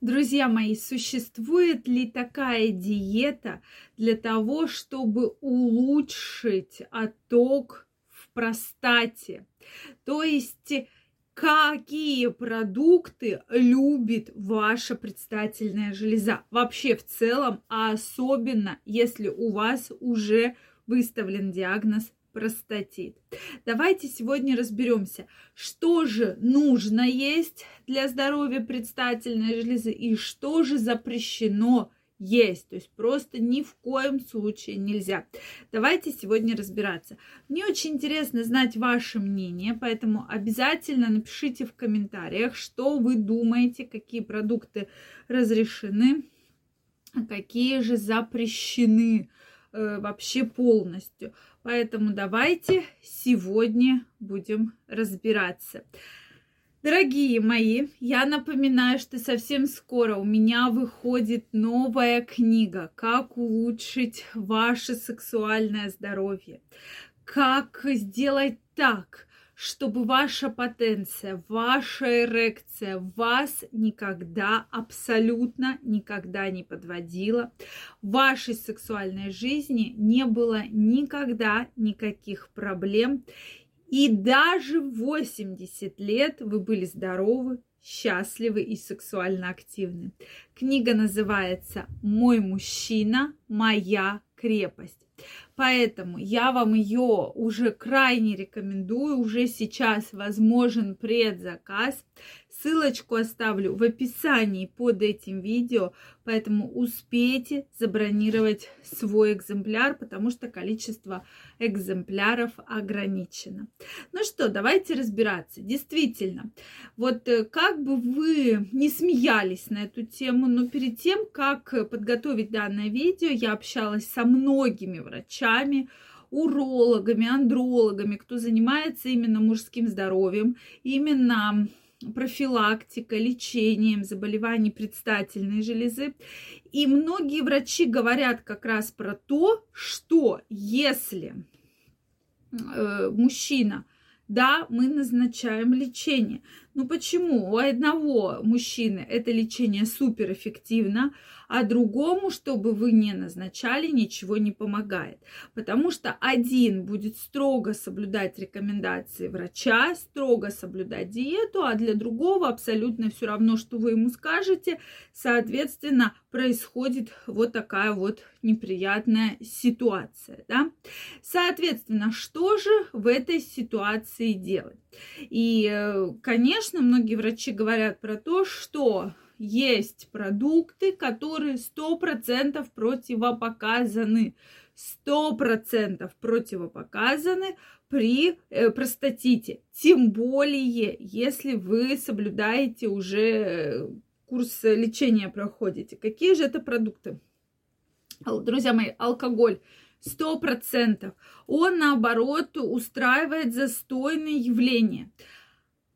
Друзья мои, существует ли такая диета для того, чтобы улучшить отток в простате? То есть какие продукты любит ваша предстательная железа? Вообще в целом, а особенно если у вас уже выставлен диагноз простатит. Давайте сегодня разберемся, что же нужно есть для здоровья предстательной железы и что же запрещено есть. То есть просто ни в коем случае нельзя. Давайте сегодня разбираться. Мне очень интересно знать ваше мнение, поэтому обязательно напишите в комментариях, что вы думаете, какие продукты разрешены, а какие же запрещены э, вообще полностью. Поэтому давайте сегодня будем разбираться. Дорогие мои, я напоминаю, что совсем скоро у меня выходит новая книга «Как улучшить ваше сексуальное здоровье». Как сделать так, чтобы ваша потенция, ваша эрекция вас никогда, абсолютно никогда не подводила. В вашей сексуальной жизни не было никогда никаких проблем. И даже в 80 лет вы были здоровы, счастливы и сексуально активны. Книга называется «Мой мужчина, моя крепость». Поэтому я вам ее уже крайне рекомендую. Уже сейчас возможен предзаказ. Ссылочку оставлю в описании под этим видео, поэтому успейте забронировать свой экземпляр, потому что количество экземпляров ограничено. Ну что, давайте разбираться. Действительно, вот э, как бы вы не смеялись на эту тему, но перед тем, как подготовить данное видео, я общалась со многими врачами, урологами, андрологами, кто занимается именно мужским здоровьем, именно профилактика, лечением заболеваний предстательной железы. И многие врачи говорят как раз про то, что если э, мужчина, да, мы назначаем лечение. Ну почему? У одного мужчины это лечение суперэффективно, а другому, чтобы вы не назначали, ничего не помогает. Потому что один будет строго соблюдать рекомендации врача, строго соблюдать диету, а для другого абсолютно все равно, что вы ему скажете. Соответственно, происходит вот такая вот неприятная ситуация. Да? Соответственно, что же в этой ситуации делать? И, э, конечно, многие врачи говорят про то, что есть продукты, которые 100% противопоказаны. 100% противопоказаны при э, простатите. Тем более, если вы соблюдаете уже э, курс лечения проходите. Какие же это продукты? Друзья мои, алкоголь. Сто процентов. Он, наоборот, устраивает застойные явления.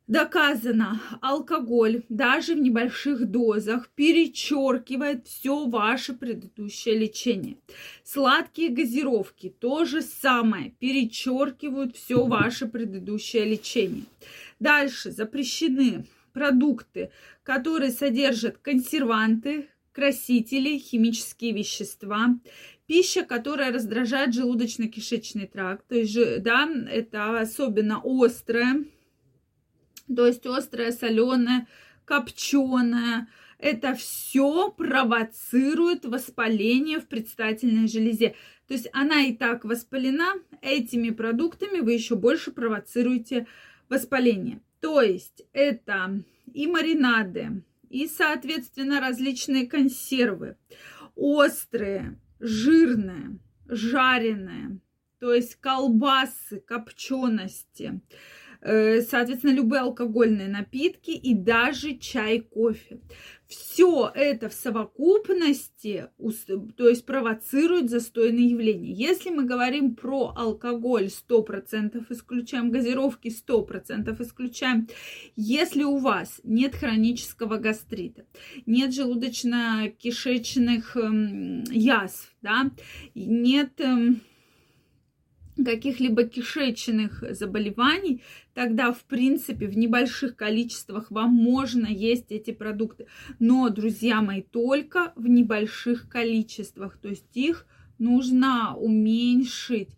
Доказано, алкоголь даже в небольших дозах перечеркивает все ваше предыдущее лечение. Сладкие газировки то же самое, перечеркивают все ваше предыдущее лечение. Дальше запрещены продукты, которые содержат консерванты, красители, химические вещества, пища, которая раздражает желудочно-кишечный тракт, то есть, да, это особенно острое, то есть острое, соленое, копченое, это все провоцирует воспаление в предстательной железе. То есть она и так воспалена, этими продуктами вы еще больше провоцируете воспаление. То есть это и маринады, и, соответственно, различные консервы, острые, жирные, жареные, то есть колбасы, копчености, соответственно, любые алкогольные напитки и даже чай, кофе. Все это в совокупности, то есть провоцирует застойные явления. Если мы говорим про алкоголь, 100% исключаем, газировки 100% исключаем. Если у вас нет хронического гастрита, нет желудочно-кишечных эм, язв, да, нет эм, каких-либо кишечных заболеваний, тогда, в принципе, в небольших количествах вам можно есть эти продукты. Но, друзья мои, только в небольших количествах. То есть их нужно уменьшить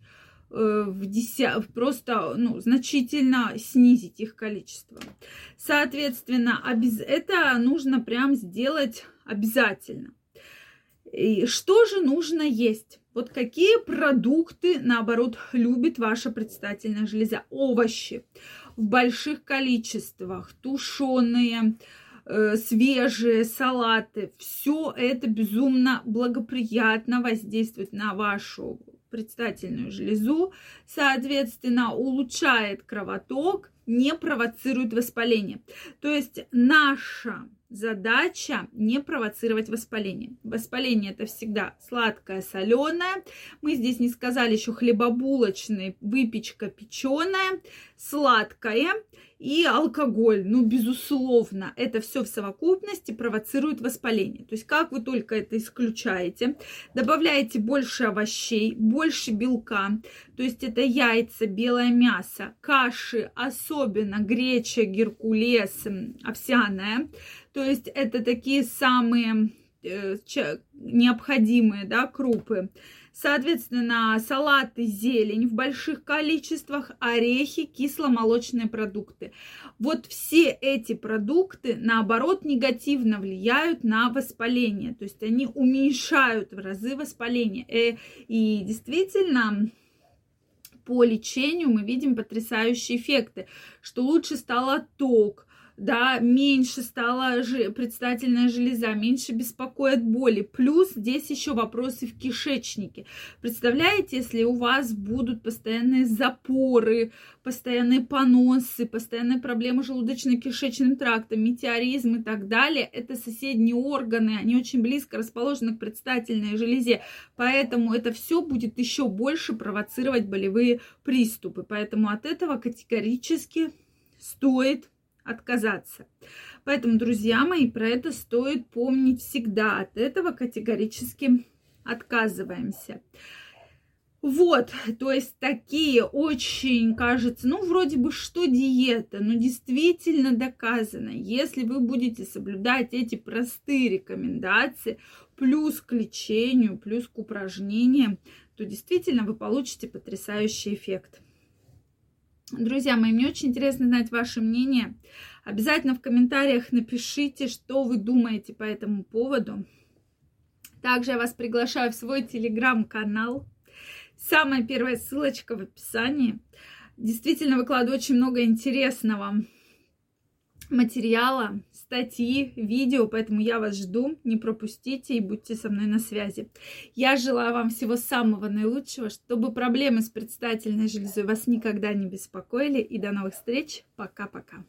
э, в деся... просто ну, значительно снизить их количество. Соответственно, обез... это нужно прям сделать обязательно. И что же нужно есть? Вот какие продукты, наоборот, любит ваша предстательная железа? Овощи в больших количествах, тушеные, э, свежие салаты. Все это безумно благоприятно воздействует на вашу предстательную железу, соответственно, улучшает кровоток, не провоцирует воспаление. То есть наша задача не провоцировать воспаление. Воспаление это всегда сладкое, соленое. Мы здесь не сказали еще хлебобулочный, выпечка печеная, сладкое и алкоголь. Ну, безусловно, это все в совокупности провоцирует воспаление. То есть, как вы только это исключаете, добавляете больше овощей, больше белка, то есть это яйца, белое мясо, каши, особенно греча, геркулес, овсяная, то есть это такие самые э, необходимые да, крупы. Соответственно, салаты, зелень в больших количествах, орехи, кисломолочные продукты. Вот все эти продукты, наоборот, негативно влияют на воспаление. То есть они уменьшают в разы воспаление. Э, и действительно, по лечению мы видим потрясающие эффекты, что лучше стал отток, да, меньше стала предстательная железа, меньше беспокоит боли. Плюс здесь еще вопросы в кишечнике. Представляете, если у вас будут постоянные запоры, постоянные поносы, постоянные проблемы желудочно-кишечным трактом, метеоризм и так далее, это соседние органы, они очень близко расположены к предстательной железе, поэтому это все будет еще больше провоцировать болевые приступы. Поэтому от этого категорически стоит отказаться. Поэтому, друзья мои, про это стоит помнить всегда. От этого категорически отказываемся. Вот, то есть такие очень, кажется, ну, вроде бы, что диета, но действительно доказано, если вы будете соблюдать эти простые рекомендации, плюс к лечению, плюс к упражнениям, то действительно вы получите потрясающий эффект. Друзья мои, мне очень интересно знать ваше мнение. Обязательно в комментариях напишите, что вы думаете по этому поводу. Также я вас приглашаю в свой телеграм-канал. Самая первая ссылочка в описании. Действительно выкладываю очень много интересного материала, статьи, видео, поэтому я вас жду, не пропустите и будьте со мной на связи. Я желаю вам всего самого наилучшего, чтобы проблемы с предстательной железой вас никогда не беспокоили и до новых встреч. Пока-пока.